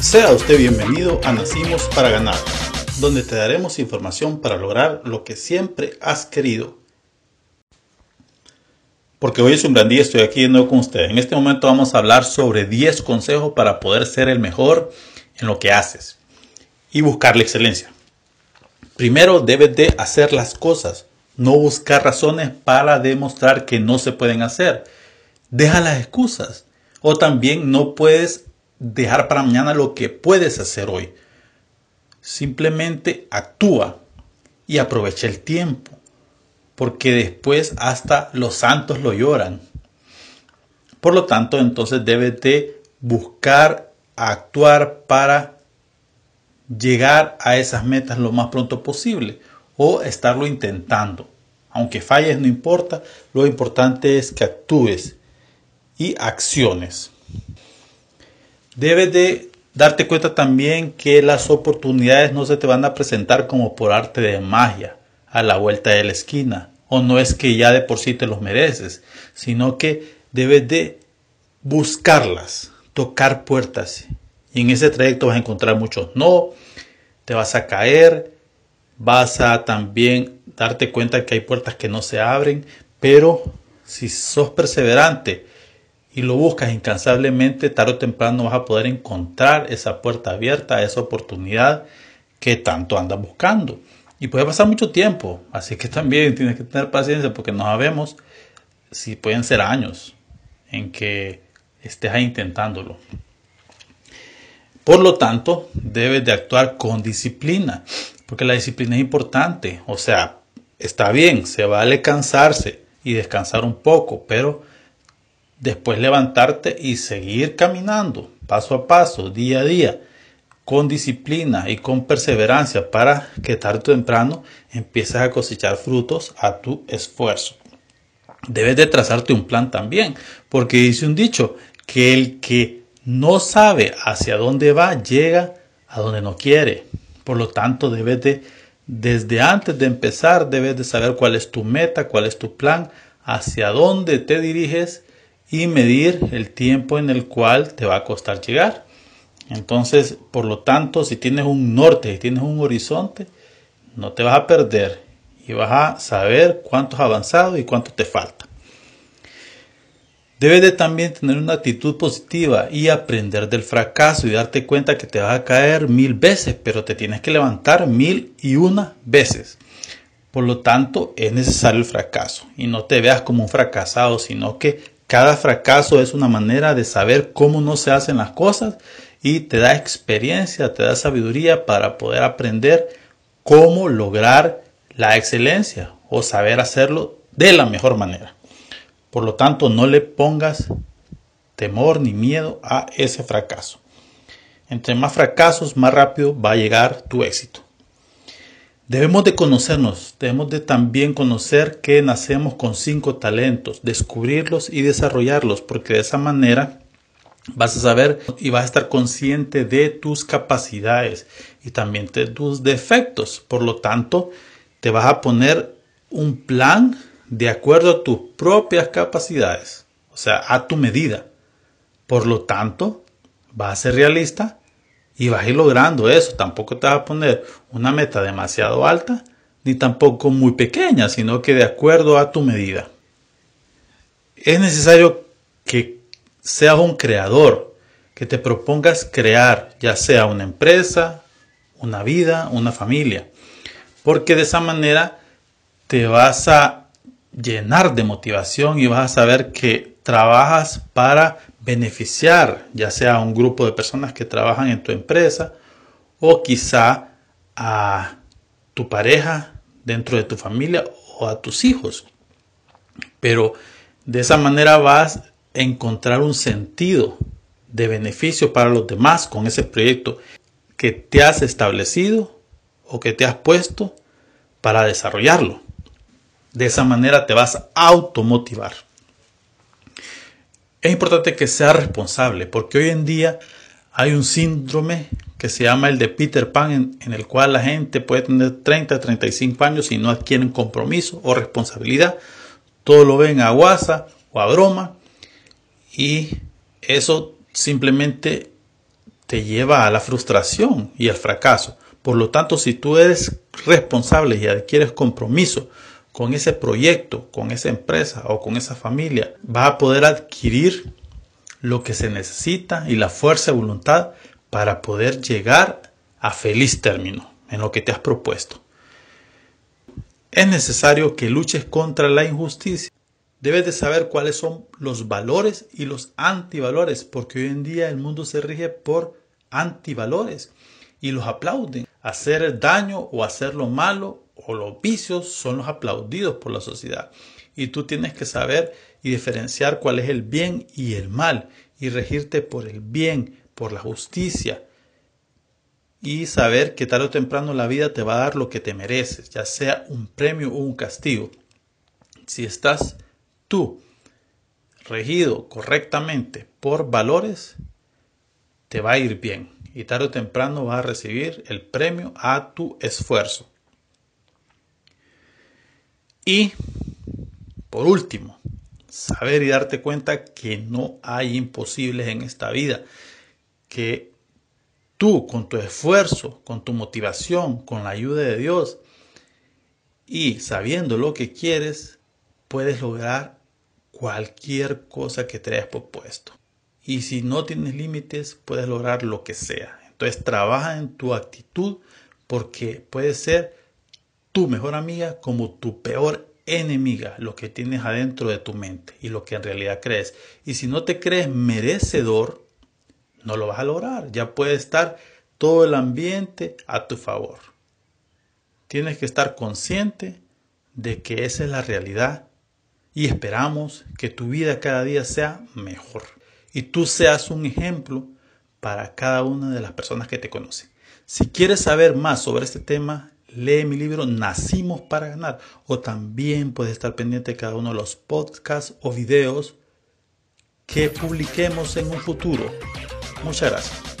Sea usted bienvenido a Nacimos para Ganar, donde te daremos información para lograr lo que siempre has querido. Porque hoy es un gran día, estoy aquí de nuevo con ustedes. En este momento vamos a hablar sobre 10 consejos para poder ser el mejor en lo que haces y buscar la excelencia. Primero debes de hacer las cosas, no buscar razones para demostrar que no se pueden hacer. Deja las excusas. O también no puedes dejar para mañana lo que puedes hacer hoy. Simplemente actúa y aprovecha el tiempo, porque después hasta los santos lo lloran. Por lo tanto, entonces debes de buscar actuar para llegar a esas metas lo más pronto posible o estarlo intentando. Aunque falles, no importa, lo importante es que actúes y acciones. Debes de darte cuenta también que las oportunidades no se te van a presentar como por arte de magia a la vuelta de la esquina. O no es que ya de por sí te los mereces, sino que debes de buscarlas, tocar puertas. Y en ese trayecto vas a encontrar muchos no, te vas a caer, vas a también darte cuenta que hay puertas que no se abren, pero si sos perseverante, y lo buscas incansablemente, tarde o temprano vas a poder encontrar esa puerta abierta, esa oportunidad que tanto andas buscando. Y puede pasar mucho tiempo, así que también tienes que tener paciencia porque no sabemos si pueden ser años en que estés ahí intentándolo. Por lo tanto, debes de actuar con disciplina, porque la disciplina es importante. O sea, está bien, se vale cansarse y descansar un poco, pero después levantarte y seguir caminando paso a paso, día a día, con disciplina y con perseverancia para que tarde o temprano empieces a cosechar frutos a tu esfuerzo. Debes de trazarte un plan también, porque dice un dicho que el que no sabe hacia dónde va llega a donde no quiere. Por lo tanto, debes de, desde antes de empezar, debes de saber cuál es tu meta, cuál es tu plan, hacia dónde te diriges y medir el tiempo en el cual te va a costar llegar. Entonces, por lo tanto, si tienes un norte, si tienes un horizonte, no te vas a perder y vas a saber cuánto has avanzado y cuánto te falta. Debes de también tener una actitud positiva y aprender del fracaso y darte cuenta que te vas a caer mil veces, pero te tienes que levantar mil y una veces. Por lo tanto, es necesario el fracaso y no te veas como un fracasado, sino que cada fracaso es una manera de saber cómo no se hacen las cosas y te da experiencia, te da sabiduría para poder aprender cómo lograr la excelencia o saber hacerlo de la mejor manera. Por lo tanto, no le pongas temor ni miedo a ese fracaso. Entre más fracasos, más rápido va a llegar tu éxito. Debemos de conocernos, debemos de también conocer que nacemos con cinco talentos, descubrirlos y desarrollarlos, porque de esa manera vas a saber y vas a estar consciente de tus capacidades y también de tus defectos. Por lo tanto, te vas a poner un plan de acuerdo a tus propias capacidades, o sea, a tu medida. Por lo tanto, vas a ser realista y vas a ir logrando eso. Tampoco te vas a poner una meta demasiado alta ni tampoco muy pequeña, sino que de acuerdo a tu medida. Es necesario que seas un creador, que te propongas crear, ya sea una empresa, una vida, una familia, porque de esa manera te vas a llenar de motivación y vas a saber que trabajas para beneficiar ya sea a un grupo de personas que trabajan en tu empresa o quizá a tu pareja dentro de tu familia o a tus hijos. Pero de esa manera vas a encontrar un sentido de beneficio para los demás con ese proyecto que te has establecido o que te has puesto para desarrollarlo. De esa manera te vas a automotivar. Es importante que sea responsable porque hoy en día hay un síndrome que se llama el de Peter Pan en, el cual la gente puede tener 30, 35 años y no adquieren compromiso o responsabilidad. Todo lo ven a guasa o a broma y eso simplemente te lleva a la frustración y al fracaso. Por lo tanto, si tú eres responsable y adquieres compromiso con ese proyecto, con esa empresa o con esa familia, vas a poder adquirir lo que se necesita y la fuerza de voluntad para poder llegar a feliz término en lo que te has propuesto. Es necesario que luches contra la injusticia. Debes de saber cuáles son los valores y los antivalores, porque hoy en día el mundo se rige por antivalores y los aplauden. Hacer daño o hacer lo malo o los vicios son los aplaudidos por la sociedad. Y tú tienes que saber y diferenciar cuál es el bien y el mal y regirte por el bien, por la justicia y saber que tarde o temprano la vida te va a dar lo que te mereces, ya sea un premio o un castigo. Si estás tú regido correctamente por valores, te va a ir bien y tarde o temprano vas a recibir el premio a tu esfuerzo. Y por último, saber y darte cuenta que no hay imposibles en esta vida, que tú con tu esfuerzo, con tu motivación, con la ayuda de Dios y sabiendo lo que quieres, puedes lograr cualquier cosa que te hayas propuesto. Y si no tienes límites, puedes lograr lo que sea. Entonces trabaja en tu actitud porque puede ser tu mejor amiga como tu peor enemiga, lo que tienes adentro de tu mente y lo que en realidad crees. Y si no te crees merecedor, no lo vas a lograr. Ya puede estar todo el ambiente a tu favor. Tienes que estar consciente de que esa es la realidad y esperamos que tu vida cada día sea mejor y tú seas un ejemplo para cada una de las personas que te conocen. Si quieres saber más sobre este tema, lee mi libro Nacimos para ganar o también puedes estar pendiente de cada uno de los podcasts o videos que publiquemos en un futuro. Muchas gracias.